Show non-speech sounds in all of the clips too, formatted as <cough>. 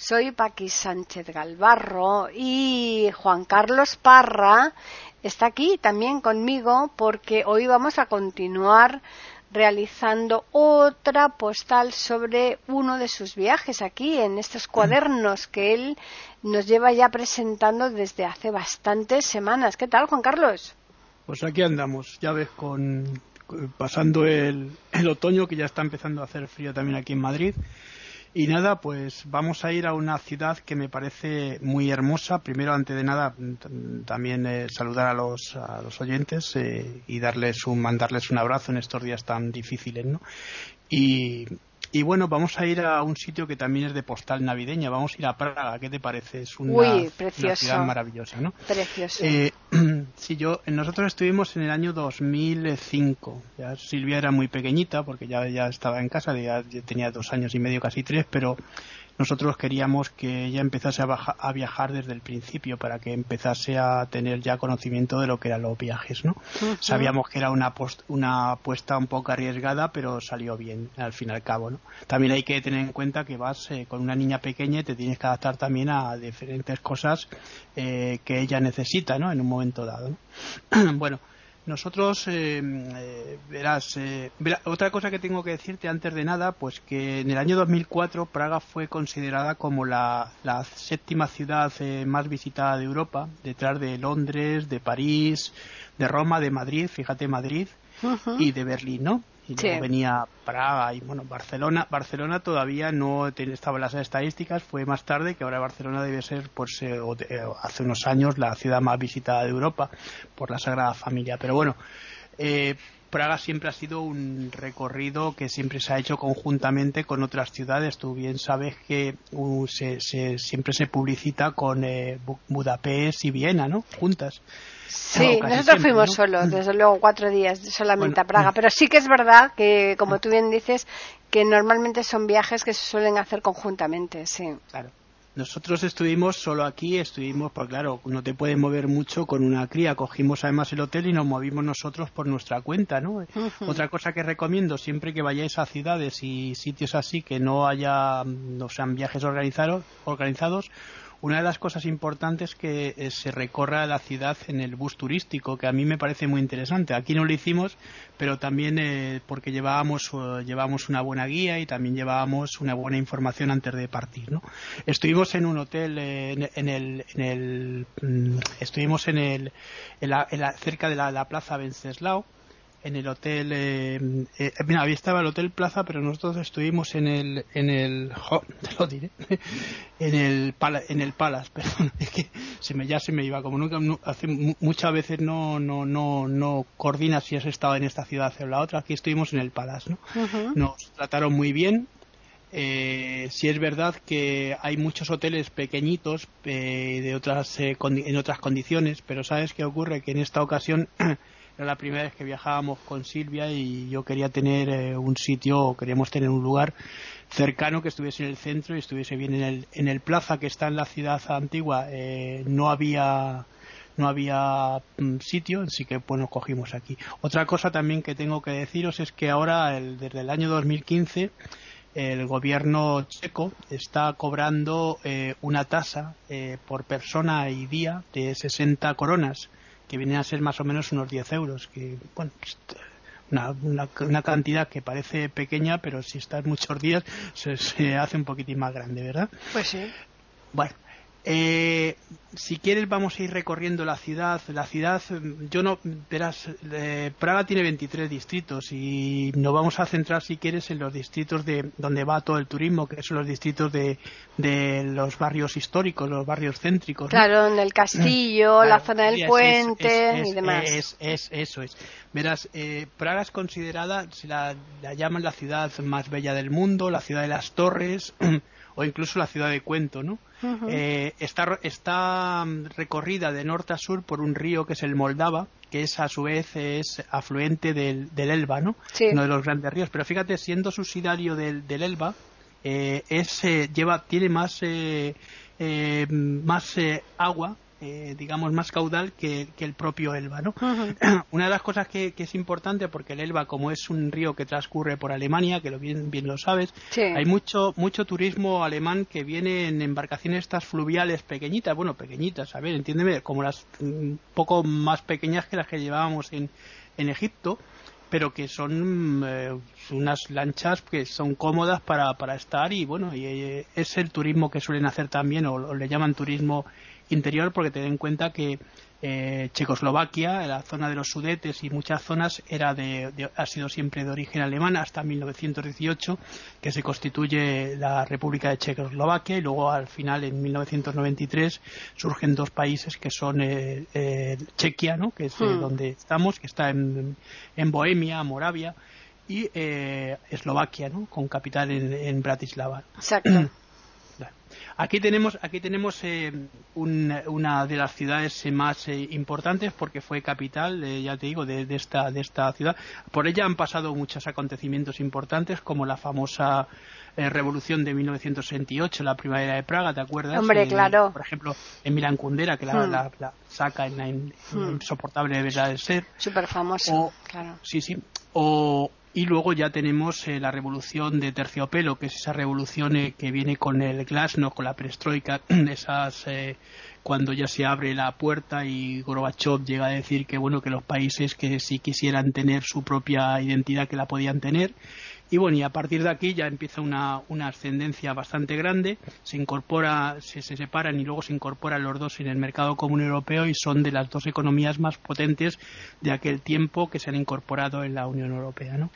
Soy Paqui Sánchez Galvarro y Juan Carlos Parra está aquí también conmigo porque hoy vamos a continuar realizando otra postal sobre uno de sus viajes aquí en estos cuadernos que él nos lleva ya presentando desde hace bastantes semanas. ¿Qué tal, Juan Carlos? Pues aquí andamos, ya ves, con, pasando el, el otoño que ya está empezando a hacer frío también aquí en Madrid y nada, pues vamos a ir a una ciudad que me parece muy hermosa. Primero, antes de nada, también eh, saludar a los, a los oyentes eh, y darles un, mandarles un abrazo en estos días tan difíciles, ¿no? Y, y bueno, vamos a ir a un sitio que también es de postal navideña. Vamos a ir a Praga. ¿Qué te parece? Es una, ciudad maravillosa, ¿no? Precioso. Eh, <clears throat> sí, yo, nosotros estuvimos en el año 2005. Ya Silvia era muy pequeñita porque ya, ya estaba en casa, ya tenía dos años y medio, casi tres, pero nosotros queríamos que ella empezase a, viajar desde el principio para que empezase a tener ya conocimiento de lo que eran los viajes, ¿no? Sabíamos que era una, una apuesta un poco arriesgada, pero salió bien al fin y al cabo, ¿no? También hay que tener en cuenta que vas eh, con una niña pequeña y te tienes que adaptar también a diferentes cosas eh, que ella necesita, ¿no? En un momento dado, <clears throat> bueno, nosotros, eh, eh, verás, eh, otra cosa que tengo que decirte antes de nada, pues que en el año 2004 Praga fue considerada como la, la séptima ciudad más visitada de Europa, detrás de Londres, de París, de Roma, de Madrid, fíjate Madrid, y de Berlín, ¿no? Y luego venía Praga y bueno Barcelona Barcelona todavía no estaba en las estadísticas fue más tarde que ahora Barcelona debe ser pues eh, eh, hace unos años la ciudad más visitada de Europa por la Sagrada Familia pero bueno eh, Praga siempre ha sido un recorrido que siempre se ha hecho conjuntamente con otras ciudades. Tú bien sabes que uh, se, siempre se publicita con Budapest y Viena, ¿no? Juntas. Sí, nosotros fuimos solos, desde luego cuatro días solamente a Praga, pero sí que es verdad que, como tú bien dices, que normalmente son viajes que se suelen hacer conjuntamente, sí. Claro. Nosotros estuvimos solo aquí, estuvimos, pues claro, no te puedes mover mucho con una cría. Cogimos además el hotel y nos movimos nosotros por nuestra cuenta, ¿no? Otra cosa que recomiendo siempre que vayáis a ciudades y sitios así que no haya, no sean viajes organizados, organizados una de las cosas importantes es que eh, se recorra la ciudad en el bus turístico, que a mí me parece muy interesante. Aquí no lo hicimos, pero también eh, porque llevábamos, eh, llevábamos una buena guía y también llevábamos una buena información antes de partir. ¿no? Estuvimos en un hotel en, el, en el mm, estuvimos en el en la, cerca de la, la plaza Venceslao en el hotel eh, eh, mira, había estaba el hotel Plaza pero nosotros estuvimos en el en el <laughs> te lo diré <laughs> en el en el Palace <laughs> perdón es que se me ya se me iba como nunca hace muchas veces no no no no coordinas si has estado en esta ciudad o la otra aquí estuvimos en el Palace ¿no? nos trataron muy bien eh, si es verdad que hay muchos hoteles pequeñitos eh, de otras eh, en otras condiciones pero sabes qué ocurre que en esta ocasión <clears throat> era la primera vez que viajábamos con Silvia y yo quería tener eh, un sitio, queríamos tener un lugar cercano que estuviese en el centro y estuviese bien en el, en el plaza que está en la ciudad antigua. Eh, no había no había mm, sitio, así que bueno, cogimos aquí. Otra cosa también que tengo que deciros es que ahora, desde el año 2015, el gobierno checo está cobrando eh, una tasa por persona y día de 60 coronas que vienen a ser más o menos unos 10 euros, que bueno, pues, una, una, cantidad que parece pequeña, pero si estás muchos días se, se hace un poquitín más grande, ¿verdad? Pues sí. Bueno, eh, si quieres vamos a ir recorriendo la ciudad. La ciudad, yo no, verás, eh, Praga tiene 23 distritos y nos vamos a centrar, si quieres, en los distritos de donde va todo el turismo, que son los distritos de, de los barrios históricos, los barrios céntricos. Claro, en el castillo, la zona del puente y demás. Es, eso es. Verás, eh, Praga es considerada, se la, la llaman la ciudad más bella del mundo, la ciudad de las torres <clears throat> o incluso la ciudad de cuento, ¿no? Eh, está, está recorrida de norte a sur por un río que es el Moldava, que es a su vez es afluente del, del Elba, ¿no? Uno de los grandes ríos. Pero fíjate, siendo subsidiario del, del Elba, eh, es, lleva, tiene más, eh, más agua eh, digamos, más caudal que, el propio Elba, ¿no? <clears throat> Una de las cosas que, es importante, porque el Elba, como es un río que transcurre por Alemania, que lo bien, bien lo sabes, hay mucho, mucho turismo alemán que viene en embarcaciones estas fluviales pequeñitas, bueno, pequeñitas, a ver, entiéndeme, como las un mm, poco más pequeñas que las que llevábamos en, en Egipto, pero que son eh, unas lanchas que son cómodas para, para estar y bueno, y, eh, es el turismo que suelen hacer también, o le llaman turismo interior porque ten en cuenta que eh, Checoslovaquia, la zona de los Sudetes y muchas zonas era de, ha sido siempre de origen alemán hasta 1918 que se constituye la República de Checoslovaquia y luego al final en 1993 surgen dos países que son eh, eh, Chequia, ¿no? que es hmm. donde estamos, que está en, en Bohemia, Moravia y Eslovaquia, ¿no? con capital en, en Bratislava. Exacto. <clears throat> Aquí tenemos, aquí tenemos eh, una de las ciudades más eh, importantes porque fue capital, eh, ya te digo, de, esta, de esta ciudad. Por ella han pasado muchos acontecimientos importantes como la famosa revolución de 1968, la primavera de Praga, ¿te acuerdas? Hombre, claro. Por ejemplo, en Milán Kundera, que la, hmm. saca en la hmm. insoportable verdad de ser. Súper famoso, claro. Sí, sí. O, y luego ya tenemos eh, la revolución de terciopelo, que es esa revolución eh, que viene con el glasnost, con la perestroika, <clears throat> esas eh, cuando ya se abre la puerta y Gorbachev llega a decir que bueno que los países que si quisieran tener su propia identidad que la podían tener y bueno, y a partir de aquí ya empieza una, una ascendencia bastante grande, se incorpora, se, se, separan y luego se incorporan los dos en el mercado común europeo y son de las dos economías más potentes de aquel tiempo que se han incorporado en la Unión Europea, ¿no?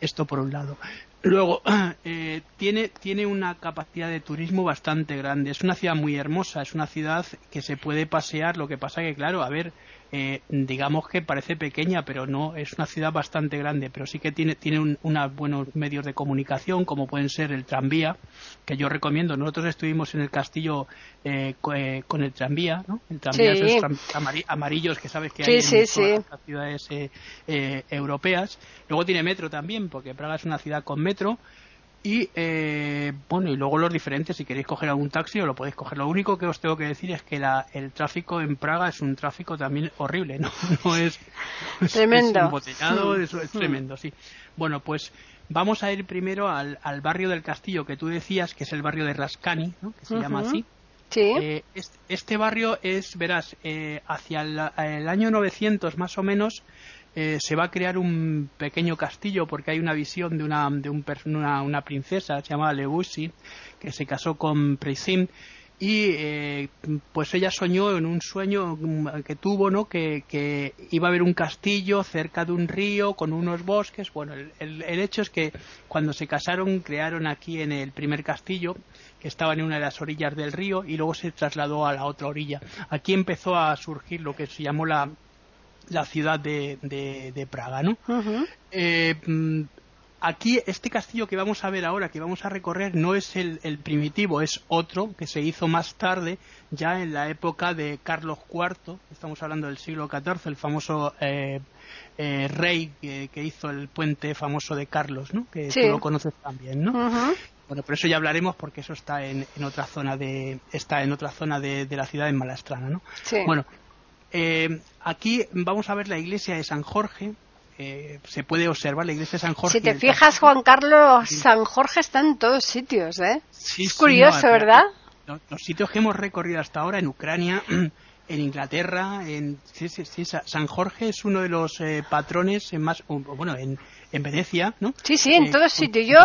Esto por un lado. Luego, <clears throat> eh, tiene, tiene una capacidad de turismo bastante grande. Es una ciudad muy hermosa, es una ciudad que se puede pasear. Lo que pasa que, claro, a ver, eh, digamos que parece pequeña, pero no, es una ciudad bastante grande, pero sí que tiene, tiene unos buenos medios de comunicación, como pueden ser el tranvía, que yo recomiendo. Nosotros estuvimos en el castillo eh, eh, con el tranvía, ¿no? El tranvía amarillos que sabes que hay en las ciudades europeas. Luego tiene metro también, porque Praga es una ciudad con metro y eh, bueno, y luego los diferentes, si queréis coger algún taxi o lo podéis coger. Lo único que os tengo que decir es que la, el tráfico en Praga es un tráfico también horrible, <laughs> ¿no? No es, tremendo. Es embotellado, es, mm. tremendo, sí. Bueno, pues vamos a ir primero al, al, barrio del castillo que tú decías, que es el barrio de Rascani, ¿no? que se llama así. Sí. Eh, este, barrio es, verás, eh, hacia el, el, año 900 más o menos, eh, se va a crear un pequeño castillo porque hay una visión de una, de un, una, una princesa llamada Lebusi que se casó con Preisim y eh, pues ella soñó en un sueño que tuvo no que, que, iba a haber un castillo cerca de un río con unos bosques. Bueno el, el, hecho es que cuando se casaron crearon aquí en el primer castillo que estaba en una de las orillas del río y luego se trasladó a la otra orilla. Aquí empezó a surgir lo que se llamó la la ciudad de, de, Praga, ¿no? Eh, mm, aquí este castillo que vamos a ver ahora, que vamos a recorrer, no es el, primitivo, es otro que se hizo más tarde, ya en la época de Carlos IV, estamos hablando del siglo XIV, el famoso eh, eh, rey que, hizo el puente famoso de Carlos, ¿no? Que tú lo conoces también, ¿no? Bueno, por eso ya hablaremos porque eso está en, en otra zona de está en otra zona de, de la ciudad en Malastrana, ¿no? Sí. Bueno, eh, aquí vamos a ver la iglesia de San Jorge. Eh, se puede observar la iglesia de San Jorge. Si te fijas, Juan Carlos, San Jorge está en todos sitios, ¿eh? es curioso, ¿verdad? Los, sitios que hemos recorrido hasta ahora en Ucrania, <clears throat> en Inglaterra, en sí, sí, San Jorge es uno de los eh, patrones más, bueno, en, en Venecia, ¿no? Sí, sí, en eh, todos sitios. Yo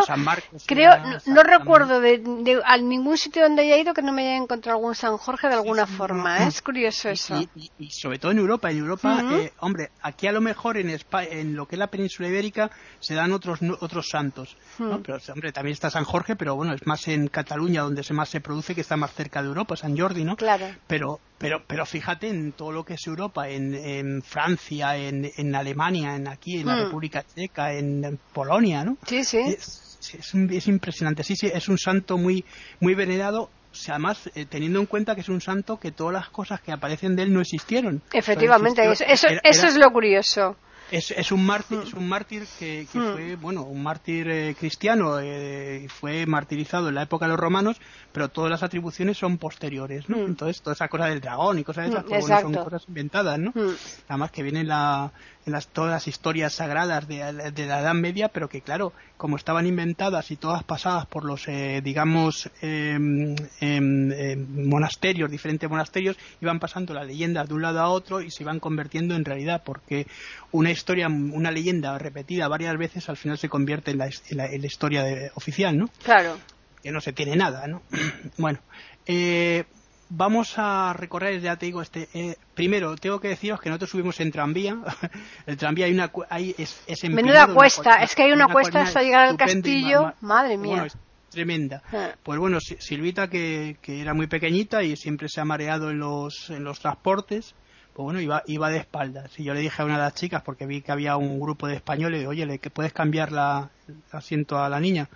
creo, no, recuerdo de, a ningún sitio donde haya ido que no me haya encontrado algún San Jorge de alguna forma. ¿eh? Es curioso eso. Y, sobre todo en Europa. En Europa, eh, hombre, aquí a lo mejor en, en lo que es la península ibérica se dan otros otros santos. ¿no? Pero, hombre, también está San Jorge, pero bueno, es más en Cataluña donde se más se produce, que está más cerca de Europa, San Jordi, ¿no? Claro. Pero, pero, pero fíjate en todo lo que es Europa, en, en Francia, en, en Alemania, en aquí, en la República Checa, en, Polonia, ¿no? Sí, sí. Es, es, impresionante, sí, sí, es un santo muy, muy venerado además eh, teniendo en cuenta que es un santo que todas las cosas que aparecen de él no existieron. Efectivamente, eso, eso es lo curioso. Es, es, un mártir, mm. es un mártir que, que mm. fue, bueno, un mártir eh, cristiano, eh, fue martirizado en la época de los romanos, pero todas las atribuciones son posteriores, ¿no? Mm. Entonces, toda esa cosa del dragón y cosas de esas, pues, son cosas inventadas, ¿no? Además que vienen la, en las, todas las historias sagradas de, de, la Edad Media, pero que, claro, como estaban inventadas y todas pasadas por los, eh, digamos, em, em, em, monasterios, diferentes monasterios, iban pasando las leyendas de un lado a otro y se iban convirtiendo en realidad, porque una historia, una leyenda repetida varias veces al final se convierte en la, historia oficial, ¿no? Claro. Que no se tiene nada, ¿no? <clears throat> bueno, eh, vamos a recorrer, ya te digo, este. Eh, primero, tengo que deciros que nosotros subimos en tranvía. <laughs> el tranvía hay una. Hay, es, es Menuda cuesta, es que hay una, cuesta hasta llegar al castillo. Madre mía. es tremenda. Ah. Pues bueno, Silvita, que, que, era muy pequeñita y siempre se ha mareado en los, en los transportes, pues bueno, iba, iba de espaldas. Y yo le dije a una de las chicas, porque vi que había un grupo de españoles, oye, ¿le que puedes cambiar la, el asiento a la niña?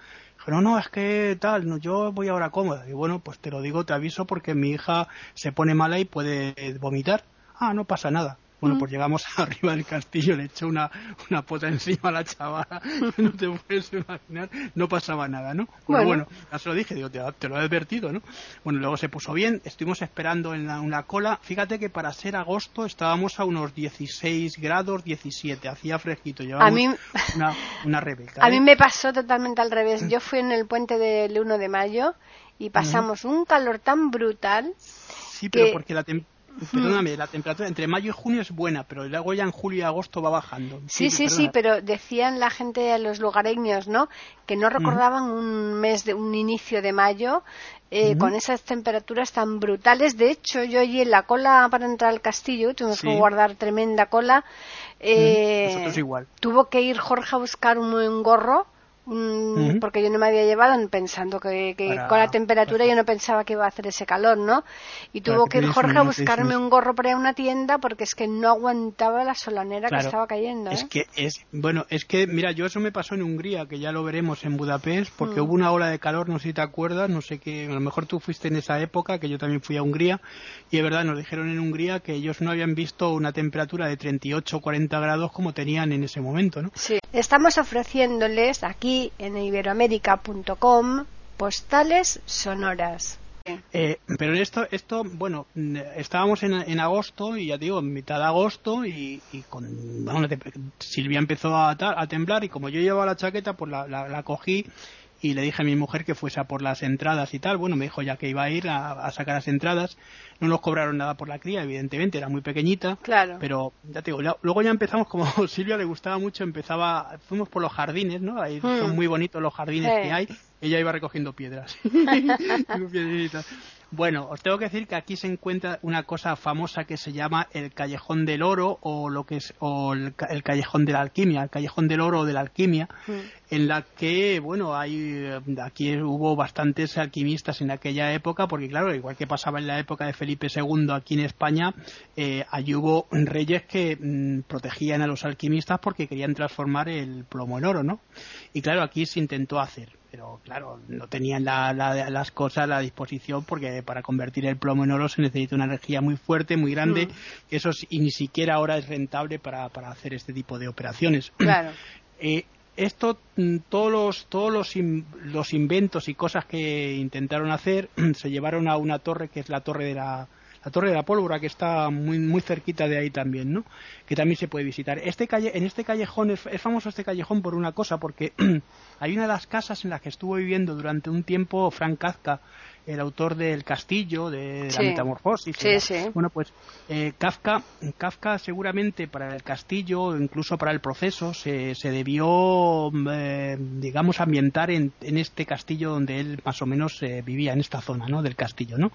No, no, es que tal, no, yo voy ahora cómoda. Y bueno, pues te lo digo, te aviso porque mi hija se pone mala y puede vomitar. Ah, no pasa nada. Bueno, pues llegamos <laughs> arriba del castillo, le echó una, una pota encima a la chavala, <laughs> no te puedes imaginar, no pasaba nada, ¿no? Bueno, bueno, ya se lo dije, digo, te, lo he advertido, ¿no? Bueno, luego se puso bien, estuvimos esperando en la, una cola, fíjate que para ser agosto estábamos a unos 16 grados, 17, hacía fresquito, llevábamos una, una Rebeca. A mí ¿eh? me pasó totalmente al revés, yo fui en el puente del 1 de mayo y pasamos un calor tan brutal Sí, pero porque la, Perdóname, la temperatura entre mayo y junio es buena, pero luego ya en julio y agosto va bajando. Sí, sí, sí, pero decían la gente los lugareños, ¿no? Que no recordaban un mes de un inicio de mayo eh, con esas temperaturas tan brutales. De hecho, yo allí en la cola para entrar al castillo, tuvimos que guardar tremenda cola. Eh, igual. Tuvo que ir Jorge a buscar un gorro Mm, porque yo no me había llevado pensando que, con la temperatura yo no pensaba que iba a hacer ese calor, ¿no? Y tuvo que ir Jorge a buscarme un gorro para una tienda porque es que no aguantaba la solanera que estaba cayendo. Es ¿eh? que es, bueno, es que, mira, yo eso me pasó en Hungría, que ya lo veremos en Budapest, porque mm. hubo una ola de calor, no sé si te acuerdas, no sé qué, a lo mejor tú fuiste en esa época, que yo también fui a Hungría, y de verdad nos dijeron en Hungría que ellos no habían visto una temperatura de 38 o 40 grados como tenían en ese momento, ¿no? Sí, estamos ofreciéndoles aquí en iberoamérica.com postales sonoras. Eh, pero esto, esto, bueno, estábamos en, agosto y ya digo, en mitad de agosto y, con, Silvia empezó a, a, temblar y como yo llevaba la chaqueta, pues la, la cogí y le dije a mi mujer que fuese a por las entradas y tal. Bueno, me dijo ya que iba a ir a, sacar las entradas. No nos cobraron nada por la cría, evidentemente, era muy pequeñita. Claro. Pero ya te digo, luego ya empezamos, como <laughs> Silvia le gustaba mucho, empezaba, fuimos por los jardines, ¿no? Ahí son hmm. muy bonitos los jardines que hay. Ella iba recogiendo piedras. <laughs> Bueno, os tengo que decir que aquí se encuentra una cosa famosa que se llama el Callejón del Oro o lo que es o el, Callejón de la Alquimia, el Callejón del Oro o de la Alquimia, mm. en la que, bueno, hay aquí hubo bastantes alquimistas en aquella época, porque claro, igual que pasaba en la época de Felipe II aquí en España, eh, allí hubo reyes que mm, protegían a los alquimistas porque querían transformar el plomo en oro, ¿no? Y claro, aquí se intentó hacer pero claro, no tenían las cosas a la disposición porque para convertir el plomo en oro se necesita una energía muy fuerte, muy grande, mm. que eso y ni siquiera ahora es rentable para, para hacer este tipo de operaciones. Claro. <clears throat> Eh, esto, mm, todos los, todos los, los inventos y cosas que intentaron hacer <clears throat> se llevaron a una torre que es la torre de la, la Torre de la Pólvora, que está muy, muy cerquita de ahí también, ¿no? Que también se puede visitar. Este calle, en este callejón, es, famoso este callejón por una cosa, porque <clears throat> hay una de las casas en las que estuvo viviendo durante un tiempo Frank Kafka, el autor del Castillo, de, la Metamorfosis. Bueno, pues eh, Kafka, Kafka seguramente para el Castillo, incluso para el proceso, se, se debió, eh, digamos, ambientar en, en, este castillo donde él más o menos eh, vivía, en esta zona, ¿no? Del castillo, ¿no?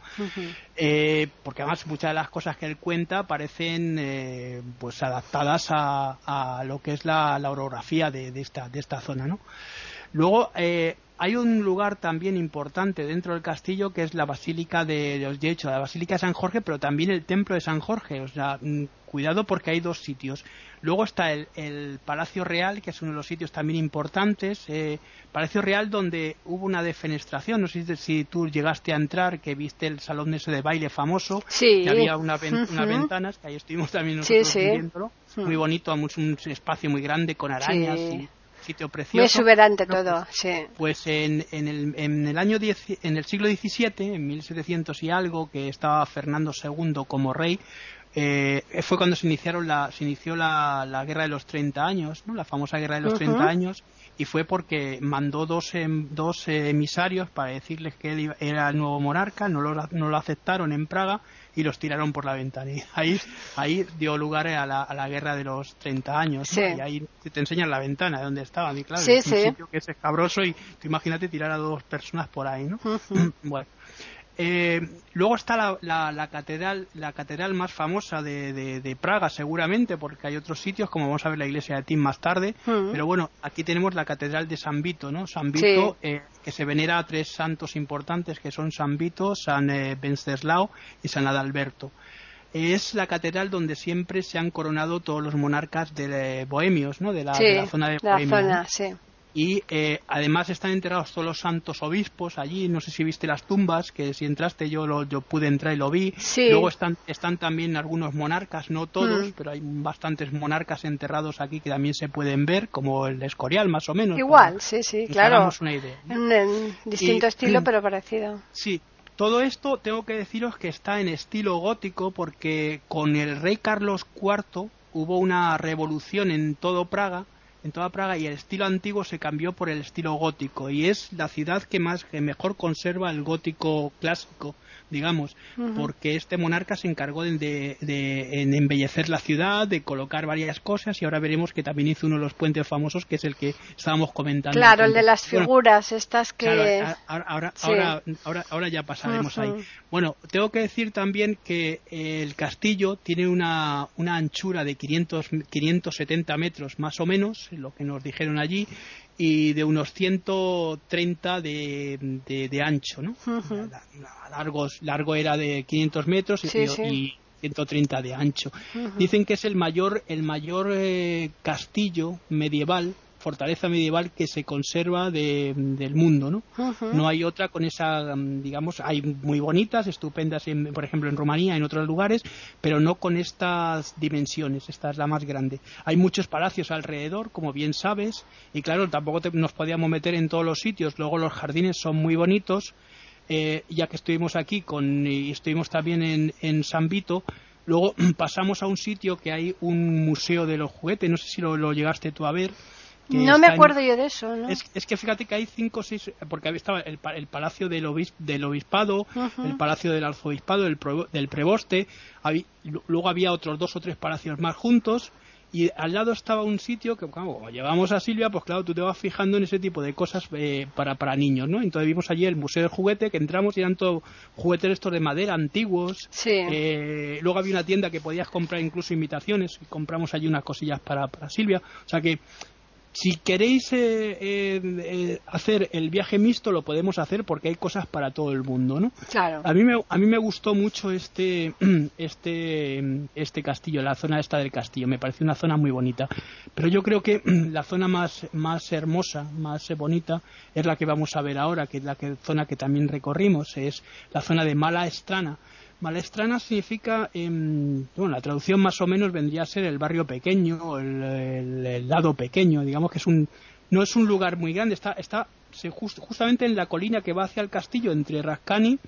porque además muchas de las cosas que él cuenta parecen, pues, adaptadas a, a, lo que es la, la orografía de, de, esta, de esta zona, ¿no? Luego, hay un lugar también importante dentro del castillo que es la Basílica de, de hecho, la Basílica de San Jorge, pero también el Templo de San Jorge. O sea, mm, cuidado porque hay dos sitios. Luego está el, Palacio Real, que es uno de los sitios también importantes. Eh, Palacio Real donde hubo una defenestración. No sé si, tú llegaste a entrar, que viste el salón ese de baile famoso, sí. que había una, unas ventanas, que ahí estuvimos también nosotros sí, viéndolo. Muy bonito, un espacio muy grande con arañas y sitio precioso. Muy exuberante todo, pues, sí. Pues en, en, el, en el año en el siglo XVII, en 1700 y algo, que estaba Fernando II como rey, eh, fue cuando se iniciaron la, se inició la, la guerra de los 30 años, ¿no? la famosa guerra de los 30 años, y fue porque mandó dos, em, dos emisarios para decirles que él era el nuevo monarca, no lo, no lo aceptaron en Praga y los tiraron por la ventana. Y ahí, ahí dio lugar a la, a la guerra de los 30 años. Y ahí te enseñan la ventana de donde estaban. Y claro, es un sitio que es escabroso y tú imagínate tirar a dos personas por ahí, ¿no? <clears throat> bueno. Eh, luego está la, la, catedral, la catedral más famosa de, Praga, seguramente, porque hay otros sitios, como vamos a ver la iglesia de Tim más tarde. Mm. Pero bueno, aquí tenemos la catedral de San Vito, ¿no? San Vito, eh, que se venera a tres santos importantes, que son San Vito, San eh, Venceslao y San Adalberto. Es la catedral donde siempre se han coronado todos los monarcas de bohemios, ¿no? De la, zona de Bohemia y eh, además están enterrados todos los santos obispos allí. No sé si viste las tumbas que si entraste yo lo, yo pude entrar y lo vi. Luego están están también algunos monarcas no todos mm. pero hay bastantes monarcas enterrados aquí que también se pueden ver como el Escorial más o menos igual sí sí claro. una idea, en, distinto estilo <clears throat> pero parecido. Sí todo esto tengo que deciros que está en estilo gótico porque con el rey Carlos IV hubo una revolución en todo Praga en toda Praga y el estilo antiguo se cambió por el estilo gótico y es la ciudad que más que mejor conserva el gótico clásico digamos, porque este monarca se encargó de, embellecer la ciudad, de colocar varias cosas y ahora veremos que también hizo uno de los puentes famosos que es el que estábamos comentando. Claro, el de las figuras, estas que... ahora, ahora, ahora, ya pasaremos ahí. Bueno, tengo que decir también que el castillo tiene una, una anchura de 500, 570 metros más o menos, lo que nos dijeron allí, y de unos 130 de, de, ancho, ¿no? largo era de 500 metros y, 130 de ancho. Dicen que es el mayor, el mayor eh, castillo medieval fortaleza medieval que se conserva del mundo, ¿no? No hay otra con esa, mm, digamos, hay muy bonitas, estupendas, por ejemplo, en Rumanía, en otros lugares, pero no con estas dimensiones, esta es la más grande. Hay muchos palacios alrededor, como bien sabes, y claro, tampoco nos podíamos meter en todos los sitios, luego los jardines son muy bonitos, eh, ya que estuvimos aquí con, y estuvimos también en, en San Vito, Luego <clears throat> pasamos a un sitio que hay un museo de los juguetes, no sé si lo llegaste tú a ver, no me acuerdo yo de eso, ¿no? Es, que fíjate que hay cinco o seis, porque estaba el, el palacio del, del obispado, el palacio del arzobispado, el del preboste, luego había otros dos o tres palacios más juntos, y al lado estaba un sitio que, como llevamos a Silvia, pues claro, tú te vas fijando en ese tipo de cosas eh, para, para niños, ¿no? Entonces vimos allí el Museo del Juguete, que entramos y eran todos juguetes estos de madera antiguos. Sí. Eh, luego había una tienda que podías comprar incluso invitaciones, y compramos allí unas cosillas para, para Silvia. O sea que si queréis eh, eh, eh, hacer el viaje mixto, lo podemos hacer porque hay cosas para todo el mundo, ¿no? Claro. A mí me, a mí me gustó mucho este, <clears throat> este, este castillo, la zona esta del castillo. Me pareció una zona muy bonita. Pero yo creo que <clears throat> la zona más, más hermosa, más bonita, es la que vamos a ver ahora, que es la que, zona que también recorrimos, es la zona de Mala Estrana Malestrana significa, bueno, la traducción más o menos vendría a ser el barrio pequeño, el, el, lado pequeño, digamos que es un, no es un lugar muy grande, está, está justamente en la colina que va hacia el castillo, entre Rascani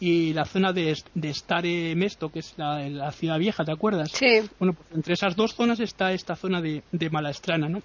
y la zona de, de Stare Mesto, que es la, ciudad vieja, ¿te acuerdas? Sí. Bueno, pues entre esas dos zonas está esta zona de, de Malastrana, ¿no?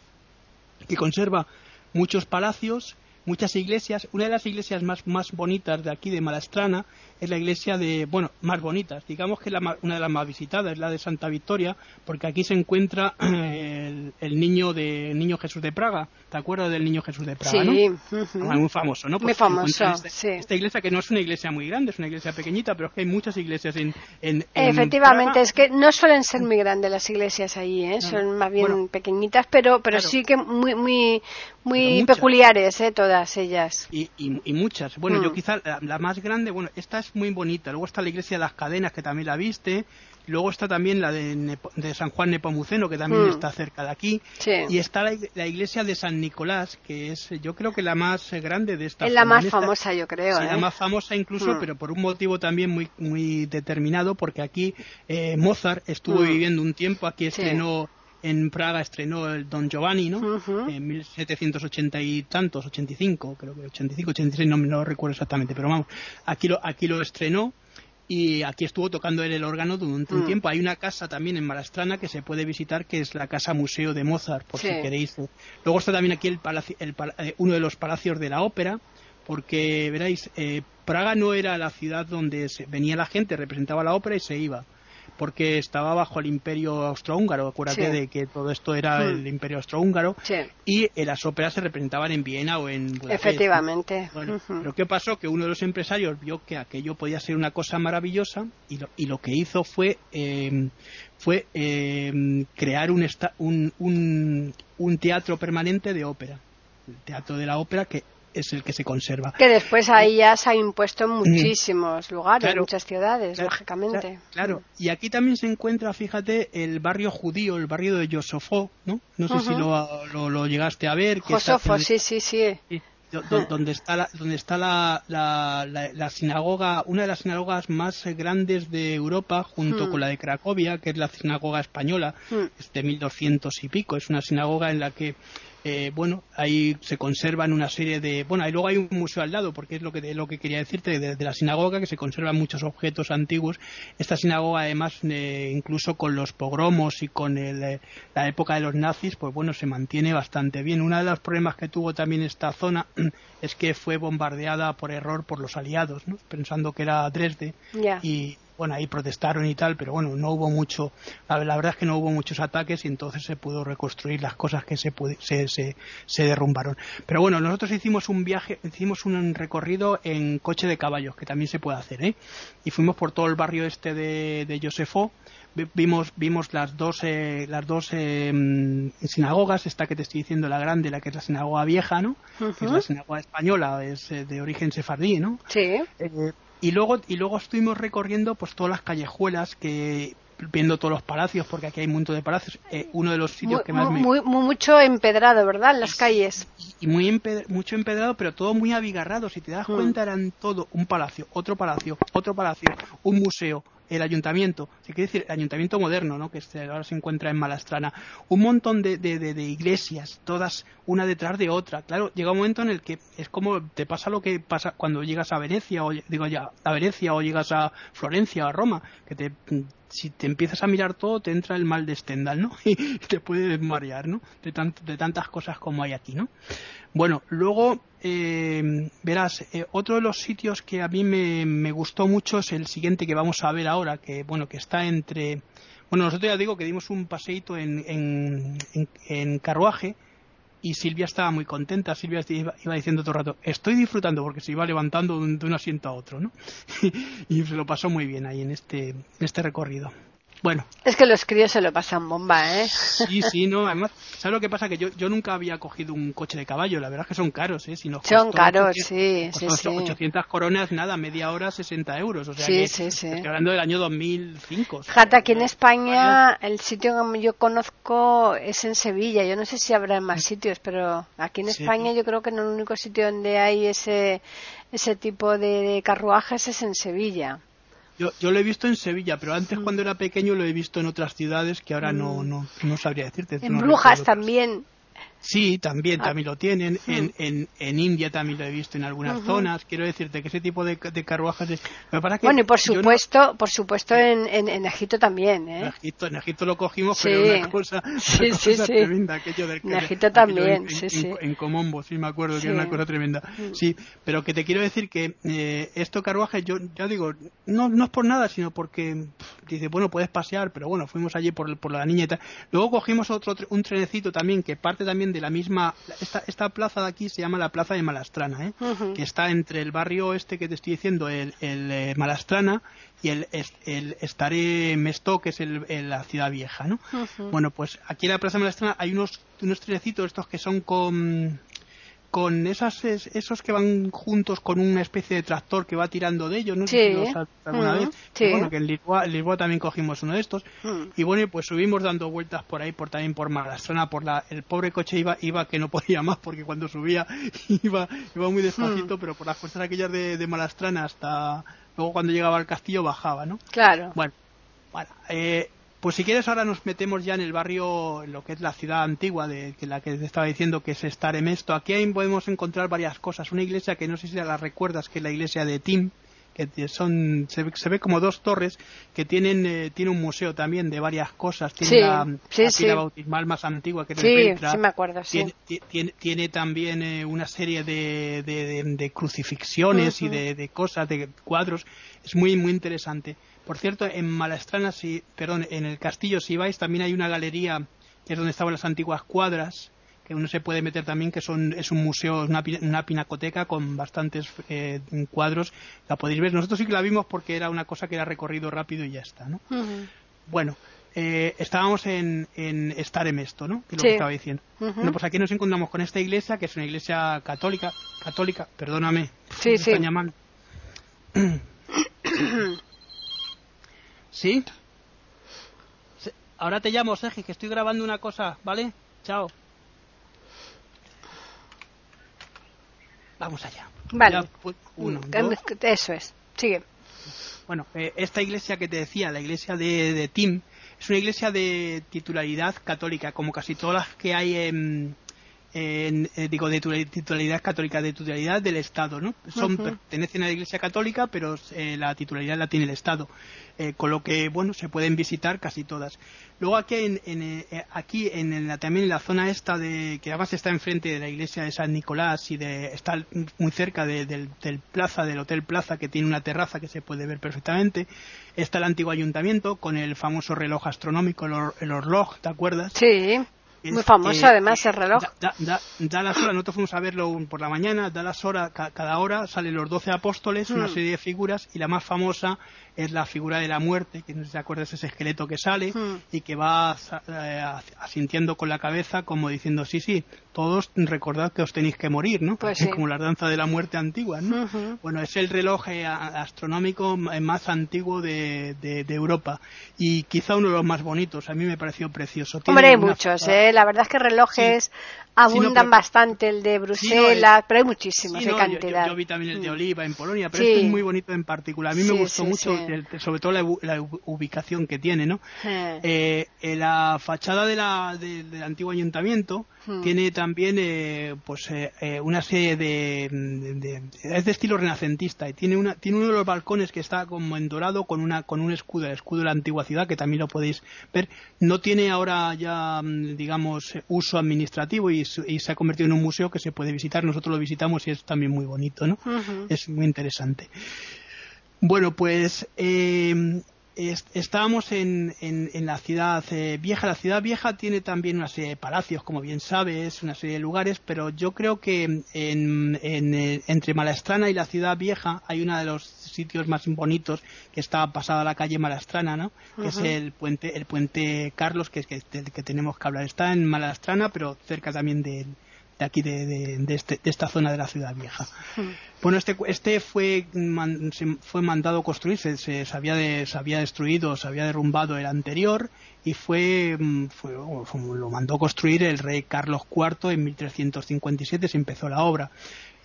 Que conserva muchos palacios, muchas iglesias. Una de las iglesias más, más bonitas de aquí, de Malastrana, es la iglesia de, bueno, más bonitas. Digamos que la, una de las más visitadas es la de Santa Victoria, porque aquí se encuentra <clears throat> el, niño de niño Jesús de Praga. ¿Te acuerdas del niño Jesús de Praga? Sí. ¿no? Muy famoso, ¿no? muy famoso, esta, sí. Esta iglesia que no es una iglesia muy grande, es una iglesia pequeñita, pero es que hay muchas iglesias en. en, Efectivamente, es que no suelen ser muy grandes las iglesias ahí, ¿eh? son más bien pequeñitas, pero pero sí que muy muy muy peculiares, ¿eh? Todas ellas. Y, y, muchas. Bueno, yo Mm. quizá la, la más grande, bueno, esta es muy bonita. Luego está la iglesia de las cadenas, que también la viste. Luego está también la de, Nepo- de San Juan Nepomuceno, que también Mm. está cerca de aquí. Sí. Y está la, ig- la iglesia de San Nicolás, que es yo creo que la más eh, grande de estas. Es la más Esta- famosa, yo creo. Sí, ¿eh? la más famosa incluso, Mm. pero por un motivo también muy muy determinado, porque aquí eh, Mozart estuvo Mm. viviendo un tiempo, aquí Sí. En Praga estrenó el Don Giovanni, ¿no? Ujú. En 1780 y tantos, 85, creo que 85, 86, no, no recuerdo exactamente, pero vamos, aquí lo, aquí lo estrenó y aquí estuvo tocando él el órgano durante un Mm. tiempo. Hay una casa también en Malastrana que se puede visitar, que es la casa museo de Mozart, por Sí. si queréis. Luego está también aquí el palacio, el eh, uno de los palacios de la ópera, porque veréis, eh, Praga no era la ciudad donde se- venía la gente, representaba la ópera y se iba. Porque estaba bajo el imperio austrohúngaro, acuérdate Sí. de que todo esto era Mm. el imperio austrohúngaro, Sí, y eh, las óperas se representaban en Viena o en Budapest. efectivamente. Bueno, Ujú. pero ¿qué pasó? Que uno de los empresarios vio que aquello podía ser una cosa maravillosa y lo, y lo que hizo fue eh, fue eh, crear un, esta- un, un, un teatro permanente de ópera. El teatro de la ópera que es el que se conserva. Que después ahí ya se ha impuesto en muchísimos lugares, Claro. muchas ciudades, Claro, lógicamente. Claro, y aquí también se encuentra, fíjate, el barrio judío, el barrio de Yosofó, ¿no? No sé si Ujú. lo, lo, lo llegaste a ver. que está- Josofo, sí, sí, sí. Sí, do- do- donde está la, donde está la, la, la- la sinagoga, una de las sinagogas más grandes de Europa, junto Hmm. con la de Cracovia, que es la sinagoga española, Hmm. es de 1200 y pico. Es una sinagoga en la que, eh, bueno, ahí se conservan una serie de, bueno, y luego hay un museo al lado, porque es lo que lo que quería decirte de, de la sinagoga, que se conservan muchos objetos antiguos. Esta sinagoga, además, eh, incluso con los pogromos y con el, eh, la época de los nazis, pues bueno, se mantiene bastante bien. Uno de los problemas que tuvo también esta zona <clears throat> es que fue bombardeada por error por los aliados, ¿no? pensando que era Dresde Ya. y bueno, ahí protestaron y tal, pero bueno, no hubo mucho, la, la verdad es que no hubo muchos ataques y entonces se pudo reconstruir las cosas que se, se, se, se derrumbaron. Pero bueno, nosotros hicimos un viaje, hicimos un recorrido en coche de caballos, que también se puede hacer, ¿eh? Y fuimos por todo el barrio este de, de Josefo, Vi- vimos vimos las dos eh, las dos eh, mm, sinagogas esta que te estoy diciendo la grande la que es la sinagoga vieja no que es la sinagoga española es eh, de origen sefardí no Sí. eh, y luego y luego estuvimos recorriendo pues todas las callejuelas que viendo todos los palacios porque aquí hay un montón de palacios Eh, uno de los sitios Muy, que más me muy- mucho empedrado, ¿verdad? En las calles. y muy mucho empedrado pero todo muy abigarrado si te das Mm. cuenta eran todo un palacio otro palacio otro palacio un museo el ayuntamiento se quiere decir el ayuntamiento moderno no que ahora se encuentra en Malastrana. Un montón de, de- de- de iglesias todas una detrás de otra. Claro llega un momento en el que es como te pasa lo que pasa cuando llegas a Venecia o digo ya a Venecia o llegas a Florencia o a Roma que te si te empiezas a mirar todo te entra el mal de Stendhal no <laughs> y te puedes marear no de, de tantas cosas como hay aquí no bueno, luego eh, verás, eh, otro de los sitios que a mí me, me gustó mucho es el siguiente que vamos a ver ahora, que bueno, que está entre, bueno, nosotros ya digo que dimos un paseíto en, en, en- en carruaje y Silvia estaba muy contenta. Silvia iba, diciendo todo el rato, estoy disfrutando porque se iba levantando de un, de un asiento a otro, ¿no? <laughs> y se lo pasó muy bien ahí en este, en este recorrido. Bueno, Es que los críos se lo pasan bomba, ¿eh? Sí, sí, no, además, ¿sabes lo que pasa? Que yo, yo nunca había cogido un coche de caballo, la verdad es que son caros, ¿eh? Si nos Son costó caros, 800 sí, sí, sí. 800 coronas, nada, media hora, 60 euros, o sea Sí, que sí, sí. estoy hablando del año 2005. o sea, Fíjate, aquí en España el sitio que yo conozco es en Sevilla. Yo no sé si habrá en más sitios, pero aquí en. España yo creo que en el único sitio donde hay ese ese tipo de carruajes es en Sevilla. Yo, yo lo he visto en Sevilla, pero antes cuando era pequeño lo he visto en otras ciudades que ahora no, no, no sabría decirte. En no Brujas también. Sí, también, Ah. también lo tienen. En, en, en India también lo he visto en algunas zonas. Quiero decirte que ese tipo de, de carruajes... de- Lo que es Bueno, y por no- supuesto, por supuesto en, en, en Egipto también, En ¿eh? Egipto, en Egipto lo cogimos, Sí. pero una cosa, <laughs> una Sí, cosa tremenda. Aquello del En Egipto también, en, sí, sí. En, Comombo, sí me acuerdo que era una cosa tremenda. Mm. Sí, pero que te quiero decir que eh, esto carruaje, yo ya digo, no, no es por nada, sino porque pff, dice, bueno, puedes pasear, pero bueno, fuimos allí por, por la tal. Luego cogimos otro un trenecito también que parte también de la misma. Esta, esta plaza de aquí se llama la Plaza de Malastrana, ¿eh? Que está entre el barrio este que te estoy diciendo, el, el, eh, Malastrana, y el, el Estaré Mestó, que es el, el- la ciudad vieja, ¿no? Bueno, pues aquí en la Plaza de Malastrana hay unos, unos trenecitos estos que son con con esas esos que van juntos con una especie de tractor que va tirando de ellos, no sé si los alguna vez. Bueno, que en Lisboa, también cogimos uno de estos. Y bueno, pues subimos dando vueltas por ahí, por también por Malastrana, por la el pobre coche iba iba que no <laughs> podía más porque cuando subía <laughs> iba iba muy despacito, pero por las costas aquellas de, de Malastrana hasta luego cuando llegaba al castillo bajaba, ¿no? Claro. Bueno, bueno eh, pues si quieres ahora nos metemos ya en el barrio, en lo que es la ciudad antigua de la que te estaba diciendo que es Staremesto. Aquí podemos encontrar varias cosas. Una iglesia que no sé si la recuerdas, que es la iglesia de Tim, que son se ve, como dos torres que tienen eh, tiene un museo también de varias cosas. Tiene la, sí, bautismal más antigua que es sí, sí me acuerdo tiene, tiene, tiene, también eh, una serie de, de, crucifixiones y de, de, cosas de cuadros. Es muy muy interesante por cierto, en Malastrana, si, perdón, en el castillo, si vais, también hay una galería que es donde estaban las antiguas cuadras, que uno se puede meter también, que son, es un museo, una, una pinacoteca con bastantes eh, cuadros. La podéis ver. Nosotros sí que la vimos porque era una cosa que era recorrido rápido y ya está, ¿no? Bueno, eh, estábamos en, en Staremesto, ¿no? Que es lo que estaba diciendo. Bueno, pues aquí nos encontramos con esta iglesia, que es una iglesia católica, católica, perdóname, sí, sí. <coughs> <coughs> <coughs> ¿Sí? Ahora te llamo, Sergi, que estoy grabando una cosa, ¿vale? Chao. Vamos allá. Vale. Eso es. Sigue. Bueno, eh, esta iglesia que te decía, la iglesia de, de Tim, es una iglesia de titularidad católica, como casi todas las que hay en, eh, digo, de titularidad católica, de titularidad del Estado, ¿no? Son, pertenecen a la Iglesia Católica, pero eh, la titularidad la tiene el Estado, eh, con lo que, bueno, se pueden visitar casi todas. Luego aquí, en, aquí en la, también en la zona esta, de, que además está enfrente de la iglesia de San Nicolás y de, está muy cerca del, plaza, del Hotel Plaza, que tiene una terraza que se puede ver perfectamente, está el antiguo ayuntamiento con el famoso reloj astronómico, el, el Orloj, ¿te acuerdas? Sí. Muy famoso además el reloj. Da, las horas, nosotros fuimos a verlo por la mañana, da las horas, cada hora salen los doce apóstoles, una hmm. serie de figuras y la más famosa es la figura de la muerte, que no sé si te acuerdas ese esqueleto que sale hmm. y que va eh, asintiendo con la cabeza como diciendo, sí, sí, todos recordad que os tenéis que morir, ¿no? Pues <laughs> es como la danza de la muerte antigua, ¿no? Bueno, es el reloj eh, astronómico más antiguo de, de, Europa y quizá uno de los más bonitos, a mí me pareció precioso. Hombre, hay muchos, ¿eh? La verdad es que relojes abundan bastante, el de Bruselas, pero hay muchísimos, hay cantidad. Yo, vi también el de mm. Oliva en Polonia, pero este es muy bonito en particular. A mí me gustó mucho sobre todo la, ubicación que tiene, ¿no? Eh, eh, la fachada de la, del antiguo ayuntamiento hmm. tiene también, eh, pues, una serie de, es de estilo renacentista y tiene una, tiene uno de los balcones que está como en dorado con una, con un escudo, el escudo de la antigua ciudad que también lo podéis ver. No tiene ahora ya, mm, digamos, uso administrativo y, se ha convertido en un museo que se puede visitar. Nosotros lo visitamos y es también muy bonito, ¿no? Es muy interesante. Bueno, pues eh, estábamos en, en, la ciudad eh, vieja. La ciudad vieja tiene también una serie de palacios, como bien sabes, una serie de lugares, pero yo creo que en, eh, entre Malastrana y la ciudad vieja hay uno de los sitios más bonitos que está pasada a la calle Malastrana, ¿no? Que es el puente, el puente Carlos, que es que, del que tenemos que hablar. Está en Malastrana, pero cerca también de, de aquí de, este, de, esta zona de la ciudad vieja. Hmm. Bueno, este, este fue, fue mandado construir, se, se, había se había destruido, se había derrumbado el anterior y fue, mm, fue, lo mandó construir el rey Carlos IV en 1357, se empezó la obra.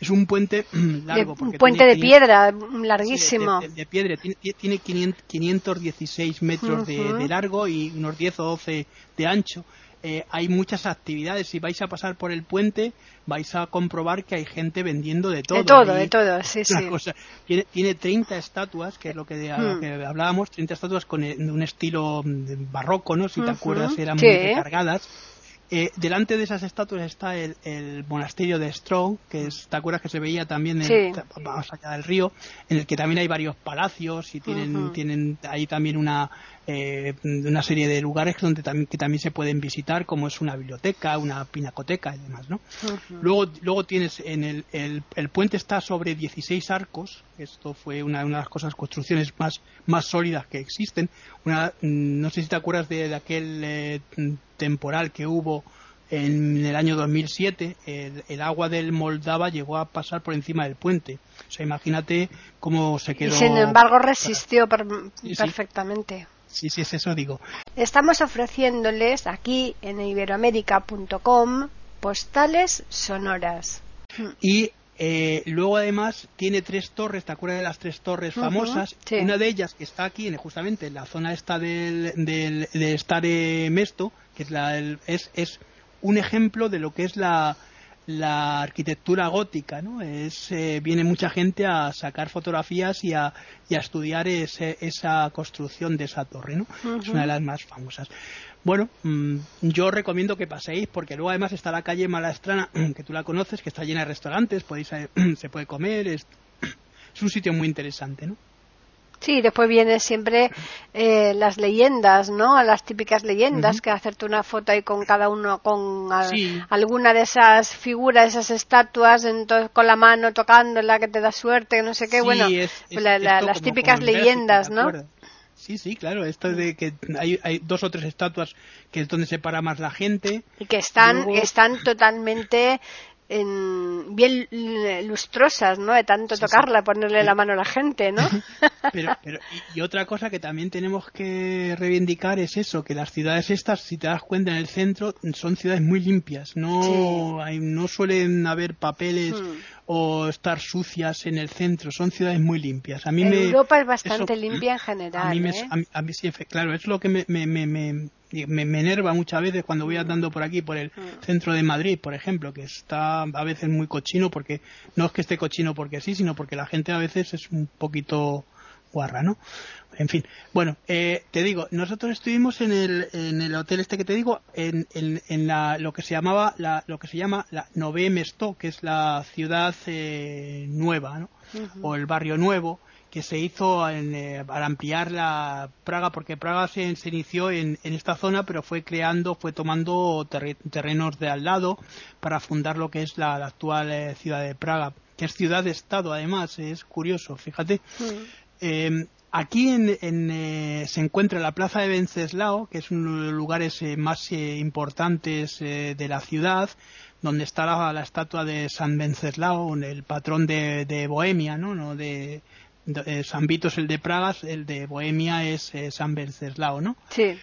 Es un puente <clears throat> largo. un puente de piedra, larguísimo. de, piedra, tiene, tiene 516 metros de, de, largo y unos 10 o 12 de ancho eh, hay muchas actividades. Si vais a pasar por el puente, vais a comprobar que hay gente vendiendo de todo. De todo, de todo, sí, <laughs> sí. Tiene, tiene 30 estatuas, que es lo que, hmm. hablábamos, 30 estatuas con eh, un estilo mm, barroco, ¿no? Si te acuerdas, eran muy recargadas eh, delante de esas estatuas está el, monasterio de Strong, que es, ¿te acuerdas que se veía también en, más allá del río? En el que también hay varios palacios y tienen, tienen ahí también una, eh, una serie de lugares donde también, que también se pueden visitar, como es una biblioteca, una pinacoteca y demás, ¿no? Luego, luego tienes en el, el, puente está sobre 16 arcos, esto fue una, una de las cosas, construcciones más, más sólidas que existen. Una, no sé si te acuerdas de, aquel eh, temporal que hubo en el año 2007 el, agua del Moldava llegó a pasar por encima del puente. O sea, imagínate cómo se quedó. Y sin embargo resistió perfectamente. Sí, sí, es eso digo. Estamos ofreciéndoles aquí en iberoamérica.com postales sonoras. Y eh, luego además tiene tres torres, ¿te acuerdas de las tres torres famosas? Una de ellas que está aquí, justamente en la zona esta del, del, de Stare Mesto, que es, la, es, es un ejemplo de lo que es la, la arquitectura gótica, ¿no? Es, eh, viene mucha gente a sacar fotografías y a, y a estudiar esa construcción de esa torre, ¿no? Es una de las más famosas. Bueno, mm, yo recomiendo que paséis porque luego además está la calle Malastrana, <clears throat> que tú la conoces, que está llena de restaurantes, podéis, eh, <clears throat> se puede comer, es, <clears throat> es un sitio muy interesante, ¿no? Sí, después vienen siempre eh, las leyendas, ¿no? Las típicas leyendas, que hacerte una foto ahí con cada uno, con alguna de esas figuras, esas estatuas, entonces con la mano tocándola, que te da suerte, no sé qué. bueno, pues las típicas leyendas, ¿no? Sí, sí, claro. Esto de que hay, hay, dos o tres estatuas que es donde se para más la gente. Y que están, están totalmente en, bien lustrosas, ¿no? De tanto tocarla, ponerle la mano a la gente, ¿no? <laughs> pero, pero y, otra cosa que también tenemos que reivindicar es eso, que las ciudades estas, si te das cuenta en el centro, son ciudades muy limpias, no, hay, no suelen haber papeles hmm. O estar sucias en el centro, son ciudades muy limpias. A mí Europa es bastante limpia en general. A mí, ¿eh? a, mí, sí, claro, es lo que me, me, me me, me, enerva muchas veces cuando voy andando por aquí, por el mm. centro de Madrid, por ejemplo, que está a veces muy cochino, porque no es que esté cochino porque sí, sino porque la gente a veces es un poquito guarra, ¿no? En fin, bueno, eh, te digo, nosotros estuvimos en el, en el hotel este que te digo, en, en, la, lo que se llamaba, la, lo que se llama la Nové Mesto, que es la ciudad eh, nueva, ¿no? O el barrio nuevo, que se hizo eh, para ampliar la Praga, porque Praga se, inició en, esta zona, pero fue creando, fue tomando terrenos de al lado para fundar lo que es la, actual eh, ciudad de Praga, que es ciudad de Estado, además, es curioso, fíjate. Em, aquí eh, se encuentra la plaza de Venceslao, que es uno de los lugares más importantes de la ciudad, donde está la, estatua de San Venceslao, el patrón de, Bohemia, ¿no? ¿no? De, eh, San Vito es el de Praga, el de Bohemia es eh, San Venceslao, ¿no? Sí.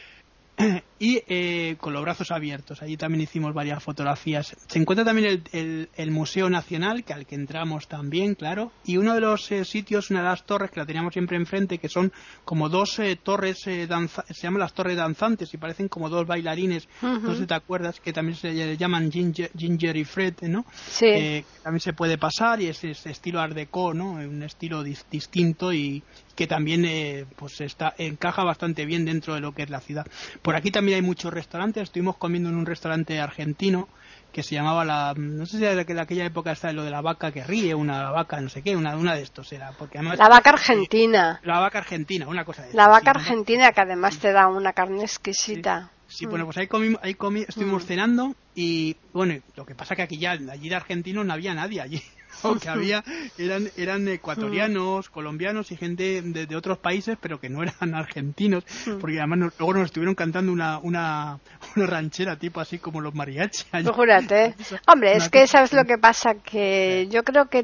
<clears throat> y eh, con los brazos abiertos. Allí también hicimos varias fotografías. Se encuentra también el, Museo Nacional, que al que entramos también, claro, y uno de los eh, sitios, una de las torres que la teníamos siempre enfrente, que son como dos eh, torres, se llaman las torres danzantes y parecen como dos bailarines, no sé si te acuerdas, que también se llaman Ginger, y Fred, ¿no? Sí. también se puede pasar y es, estilo Art Deco, ¿no? Un estilo distinto y, que también eh, pues está encaja bastante bien dentro de lo que es la ciudad. Por aquí también hay muchos restaurantes. Estuvimos comiendo en un restaurante argentino que se llamaba la no sé si era de aquella época está lo de la vaca que ríe una vaca no sé qué una una de estos era porque además la vaca argentina la vaca argentina una cosa de la vaca argentina que además te da una carne exquisita sí, bueno pues ahí comimos ahí estuvimos mm. cenando y bueno lo que pasa que aquí ya allí de argentinos no había nadie allí <laughs> que había eran, eran ecuatorianos, colombianos y gente de, otros países, pero que no eran argentinos, porque además luego nos estuvieron cantando una, una, una ranchera tipo así como los mariachis. Júrate. <laughs> Hombre, es que sabes lo que pasa, que yo creo que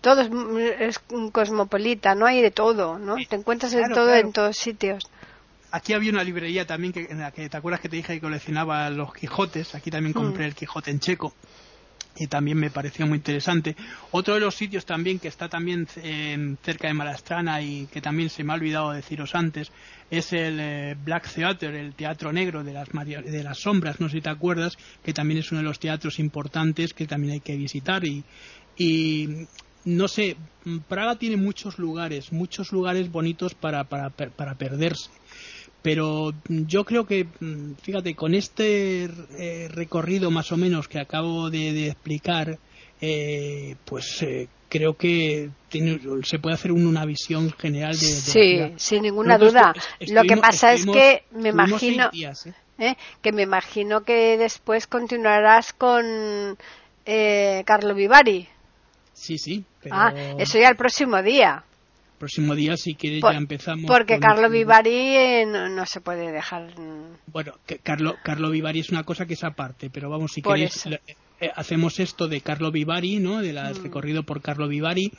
todo es, un cosmopolita, no hay de todo, ¿no? Te encuentras de todo en todos sitios. Aquí había una librería también que, en la que te acuerdas que te dije que coleccionaba los Quijotes. Aquí también compré el Quijote en checo y también me pareció muy interesante. Otro de los sitios también que está también eh, cerca de Malastrana y que también se me ha olvidado deciros antes es el eh, Black Theater, el teatro negro de las, de las sombras, no sé si te acuerdas, que también es uno de los teatros importantes que también hay que visitar y, y no sé, Praga tiene muchos lugares, muchos lugares bonitos para, para, para perderse pero yo creo que, mm, fíjate, con este eh, recorrido más o menos que acabo de, explicar, eh, pues eh, creo que se puede hacer una visión general de, sí sin ninguna duda. lo que pasa es que me imagino que me imagino que después continuarás con Carlo Vivari. Sí sí ah eso ya el próximo día próximo día, si quieres, ya empezamos. Porque Carlo Vivari eh, no, se puede dejar. Bueno, que Carlo, Carlo Vivari es una cosa que es aparte, pero vamos, si queréis, eh, hacemos esto de Carlo Vivari, ¿no? Del mm. recorrido por Carlo Vivari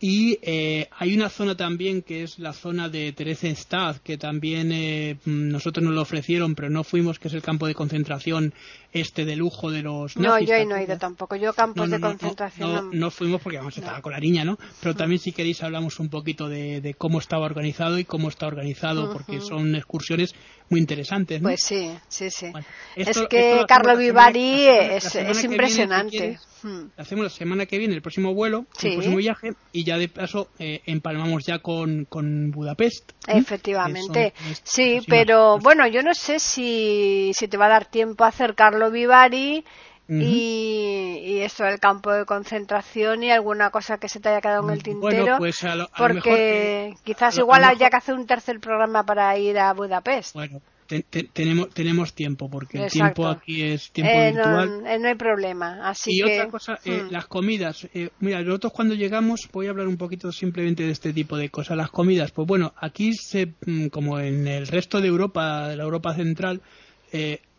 y eh, hay una zona también que es la zona de Theresienstadt, que también eh, nosotros nos lo ofrecieron, pero no fuimos, que es el campo de concentración este de lujo de los No, yo ahí no he ido tampoco. Yo campos de concentración no, fuimos porque vamos, estaba con la niña, ¿no? Pero también si queréis hablamos un poquito de, cómo estaba organizado y cómo está organizado, porque son excursiones muy interesantes, ¿no? Pues sí, sí, sí. es que Carlo Vivari es, impresionante. Hmm. Hacemos la semana que viene el próximo vuelo, el próximo viaje, y ya de paso eh, empalmamos ya con, con Budapest. Efectivamente, sí, pero bueno, yo no sé si, si te va a dar tiempo a acercarlo Vivari. y, y, esto del campo de concentración y alguna cosa que se te haya quedado en el tintero. Pues porque quizás igual haya que hacer un tercer programa para ir a Budapest. Bueno, tenemos, tenemos tiempo, porque el tiempo aquí es tiempo eh, virtual. No, eh, no, hay problema. Así y otra cosa, eh, hmm. las comidas. mira, nosotros cuando llegamos, voy a hablar un poquito simplemente de este tipo de cosas. Las comidas, pues bueno, aquí, se, mm, como en el resto de Europa, de la Europa central,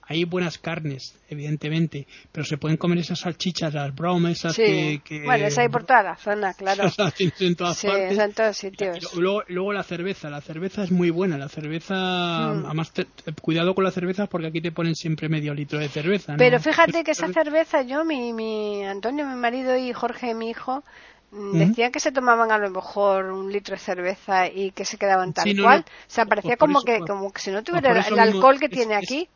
hay buenas carnes, evidentemente, pero se pueden comer esas salchichas, las brown, esas que, Bueno, esa hay por toda la zona, <laughs> claro. en todas sí, partes. en todos sitios. Luego, luego, la cerveza, la cerveza es muy buena, la cerveza, hmm. además, cuidado con la cerveza porque aquí te ponen siempre medio litro de cerveza. Pero fíjate que esa cerveza, yo, mi, mi Antonio, mi marido y Jorge, mi hijo, mm, Decían que se tomaban a lo mejor un litro de cerveza y que se quedaban tal cual. o sea, parecía pues como, que, como que si no tuviera el alcohol que tiene aquí.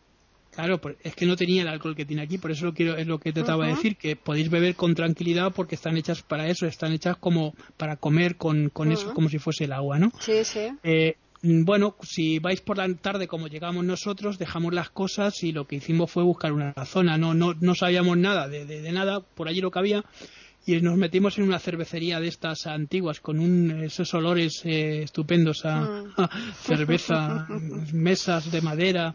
Claro, es que no tenía el alcohol que tiene aquí, por eso lo quiero, es lo que trataba de decir, que podéis beber con tranquilidad porque están hechas para eso, están hechas como para comer con, con eso, como si fuese el agua, ¿no? Sí, sí. Eh, bueno, si vais por la tarde como llegamos nosotros, dejamos las cosas y lo que hicimos fue buscar una zona, no, no, no sabíamos nada de, de, nada, por allí lo que había, y nos metimos en una cervecería de estas antiguas con un, esos olores eh, estupendos a, mm. <laughs> cerveza, mesas de madera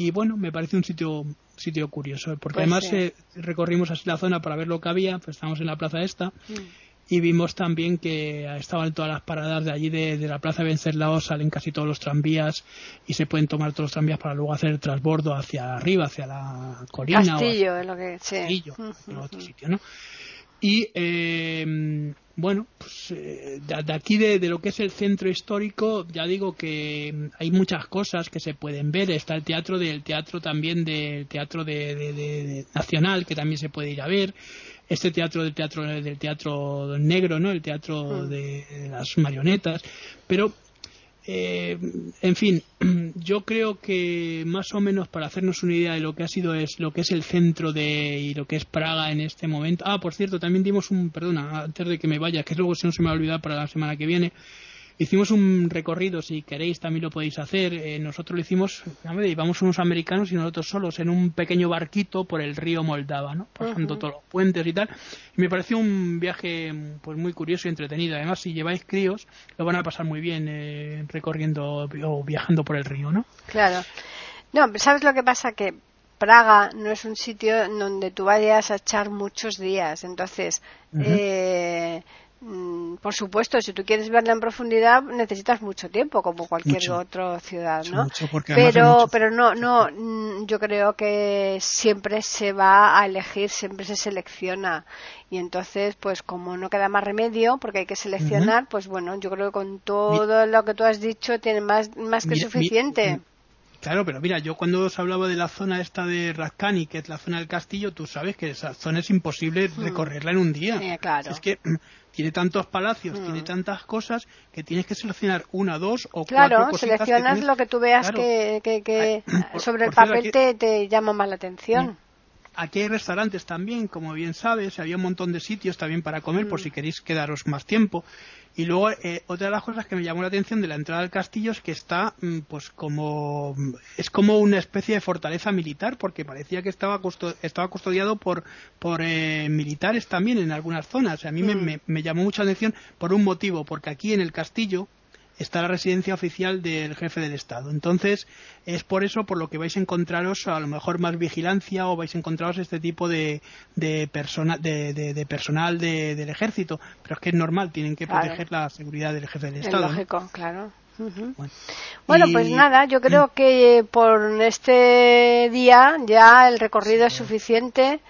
y bueno, me parece un sitio sitio curioso porque pues además eh, recorrimos así la zona para ver lo que había, pues estamos en la plaza esta mm. y vimos también que estaban todas las paradas de allí de, la plaza de Venceslao salen casi todos los tranvías y se pueden tomar todos los tranvías para luego hacer el transbordo hacia arriba, hacia la colina Castillo, es lo que Castillo, otro sitio, ¿no? Y eh, bueno, pues eh, de, aquí de, lo que es el centro histórico, ya digo que hay muchas cosas que se pueden ver. Está el teatro del teatro también del teatro de, nacional que también se puede ir a ver. Este teatro del teatro del teatro negro, ¿no? El teatro mm. de las marionetas. Pero eh, en fin, <clears throat> yo creo que más o menos para hacernos una idea de lo que ha sido es lo que es el centro de y lo que es Praga en este momento. Ah, por cierto, también dimos un, perdona, antes de que me vaya, que luego si no se me va a olvidar para la semana que viene, Hicimos un recorrido, si queréis también lo podéis hacer. Eh, nosotros lo hicimos, íbamos unos americanos y nosotros solos en un pequeño barquito por el río Moldava, ¿no? pasando todos los puentes y tal. Y me pareció un viaje pues muy curioso y entretenido. Además, si lleváis críos, lo van a pasar muy bien eh, recorriendo o viajando por el río, ¿no? Claro. No, ¿sabes lo que pasa? Que Praga no es un sitio donde tú vayas a echar muchos días. Entonces, eh, por supuesto, si tú quieres verla en profundidad necesitas mucho tiempo, como cualquier otra ciudad, ¿no? pero, pero no, no, mm, yo creo que siempre se va a elegir, siempre se selecciona. Y entonces, pues como no queda más remedio, porque hay que seleccionar, pues bueno, yo creo que con todo lo que tú has dicho tiene más, más que suficiente. Claro, pero mira, yo cuando os hablaba de la zona esta de Razcani, que es la zona del castillo, tú sabes que esa zona es imposible hmm. recorrerla en un día. claro. Es que <clears throat> tiene tantos palacios, hmm. tiene tantas cosas que tienes que seleccionar una, dos o cuatro Claro, seleccionas lo que tú veas que, que, sobre el papel te, te, llama más la atención. Aquí hay restaurantes también, como bien sabes, había un montón de sitios también para comer por hmm. si queréis quedaros más tiempo. Y luego, eh, otra de las cosas que me llamó la atención de la entrada al castillo es que está, mm, pues como, es como una especie de fortaleza militar, porque parecía que estaba, estaba custodiado por, por eh, militares también en algunas zonas. A mí me, mm. me, llamó mucha atención por un motivo, porque aquí en el castillo, está la residencia oficial del jefe del Estado. Entonces, es por eso por lo que vais a encontraros a lo mejor más vigilancia o vais a encontraros este tipo de, de, persona, de, personal del ejército. Pero es que es normal, tienen que proteger la seguridad del jefe del Estado. Es lógico, claro. Bueno, pues nada, yo creo que por este día ya el recorrido es suficiente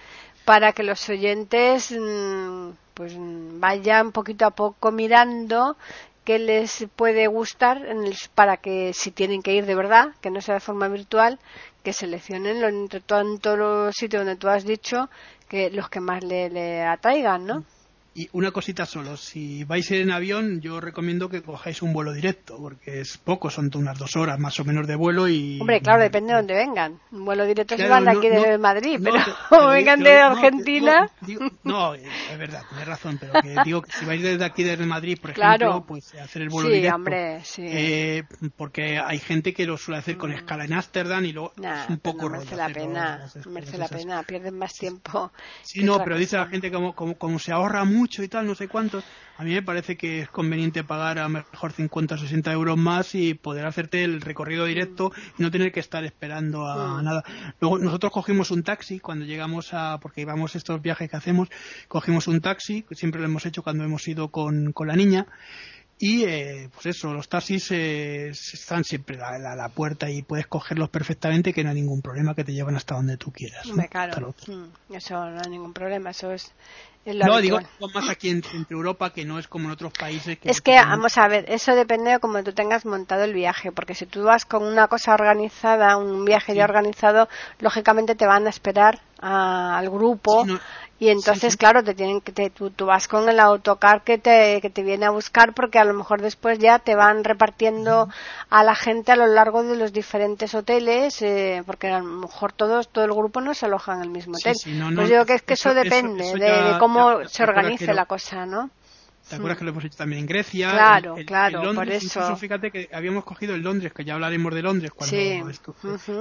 para que los oyentes mm, pues vayan poquito a poco mirando qué les puede gustar para que si tienen que ir de verdad, que no sea de forma virtual, que seleccionen entre todos los sitios donde tú has dicho que los que más le, le atraigan, ¿no? Y una cosita solo, si vais a ir en avión, yo recomiendo que cojáis un vuelo directo, porque es poco, son unas dos horas más o menos de vuelo y... Hombre, claro, depende de dónde vengan. Un vuelo directo se van de aquí de Madrid, pero como <laughs> vengan de Argentina... no, es verdad, tienes razón, pero que digo que si vais desde aquí, desde Madrid, por ejemplo, pues hacer el vuelo sí, directo... Hombre, sí, eh, porque hay gente que lo suele hacer con mm. escala en Ámsterdam y luego es un poco no merece la pena, merece la pena, pierden más tiempo. Sí, no, pero dice la gente como, como, como se ahorra mucho mucho y tal, no sé cuántos. A mí me parece que es conveniente pagar a mejor 50 o 60 euros más y poder hacerte el recorrido directo y no tener que estar esperando a mm. nada. Luego nosotros cogimos un taxi cuando llegamos a, porque íbamos estos viajes que hacemos, cogimos un taxi, siempre lo hemos hecho cuando hemos ido con, con la niña y eh, pues eso, los taxis eh, están siempre a la, puerta y puedes cogerlos perfectamente que no hay ningún problema que te llevan hasta donde tú quieras. Claro. Mm, eso no hay ningún problema, eso es no, digo más aquí en, entre Europa que no es como en otros países. es que, vamos a ver, eso depende de cómo tú tengas montado el viaje, porque si tú vas con una cosa organizada, un viaje ya organizado, lógicamente te van a esperar al grupo y entonces, claro, te tienen que tú, vas con el autocar que te, que te viene a buscar porque a lo mejor después ya te van repartiendo a la gente a lo largo de los diferentes hoteles, eh, porque a lo mejor todos, todo el grupo no se aloja en el mismo hotel. pues yo creo que es que eso, depende de, cómo se organice la cosa, ¿no? ¿Te acuerdas que lo hemos hecho también en Grecia? Claro, claro, por eso. Incluso fíjate que habíamos cogido el Londres, que ya hablaremos de Londres cuando esto.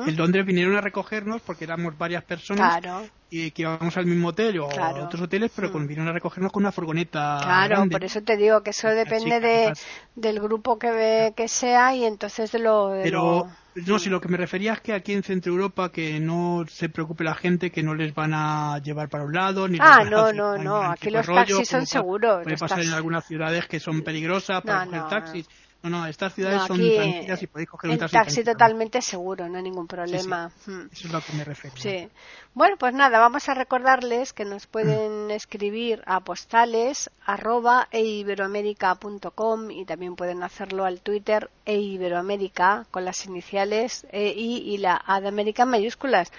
El Londres vinieron a recogernos porque éramos varias personas y que íbamos al mismo hotel o a otros hoteles, pero mm. vinieron a recogernos con una furgoneta. Claro, por eso te digo que eso depende de, del grupo que, que sea y entonces de lo. pero, no, si lo que me refería es que aquí en Centro Europa que no se preocupe la gente que no les van a llevar para un lado ni Ah, no, no, no, aquí los taxis son seguros. Puede pasar en algunas ciudades que son peligrosas para no, taxis. No, no, estas ciudades son tranquilas y podéis coger un taxi. taxi totalmente seguro, no hay ningún problema. Hmm. Eso es lo que me refiero. Sí. Bueno, pues nada, vamos a recordarles que nos pueden mm. escribir a postales arroba eiberoamerica.com y también pueden hacerlo al Twitter eiberoamerica con las iniciales EI y la A de América en mayúsculas.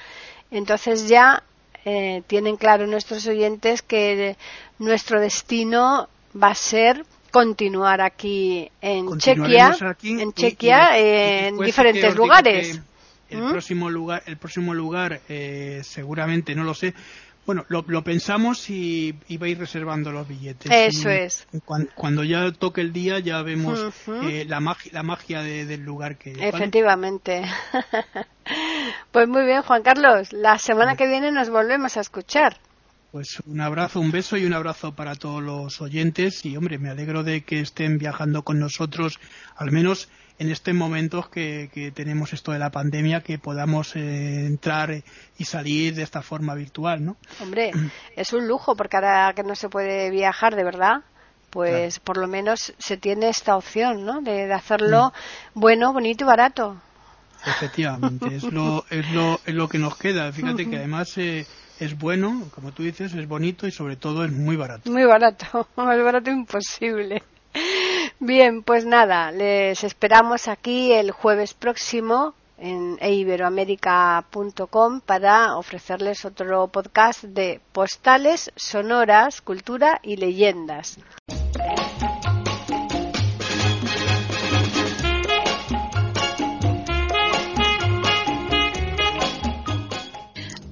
Entonces ya eh, tienen claro nuestros oyentes que nuestro destino va a ser continuar aquí en Chequia, en Chequia, en diferentes lugares. El ¿Mm? próximo lugar, el próximo lugar, eh, seguramente no lo sé. Bueno, lo, pensamos y, y, vais reservando los billetes. Eso es. Cuando, ya toque el día ya vemos eh, la, magia, la magia del lugar que. Efectivamente. <laughs> pues muy bien, Juan Carlos. La semana que viene nos volvemos a escuchar. Pues un abrazo, un beso y un abrazo para todos los oyentes y hombre, me alegro de que estén viajando con nosotros, al menos en estos momentos que, tenemos esto de la pandemia, que podamos eh, entrar y salir de esta forma virtual, ¿no? Hombre, es un lujo porque ahora que no se puede viajar de verdad, pues por lo menos se tiene esta opción, ¿no? De, hacerlo bueno, bonito y barato. Efectivamente, es lo, es lo, es lo que nos queda. Fíjate que además eh, es bueno, como tú dices, es bonito y sobre todo es muy barato. Muy barato, <laughs> más barato imposible. Bien, pues nada, les esperamos aquí el jueves próximo en iberoamérica.com para ofrecerles otro podcast de postales, sonoras, cultura y leyendas.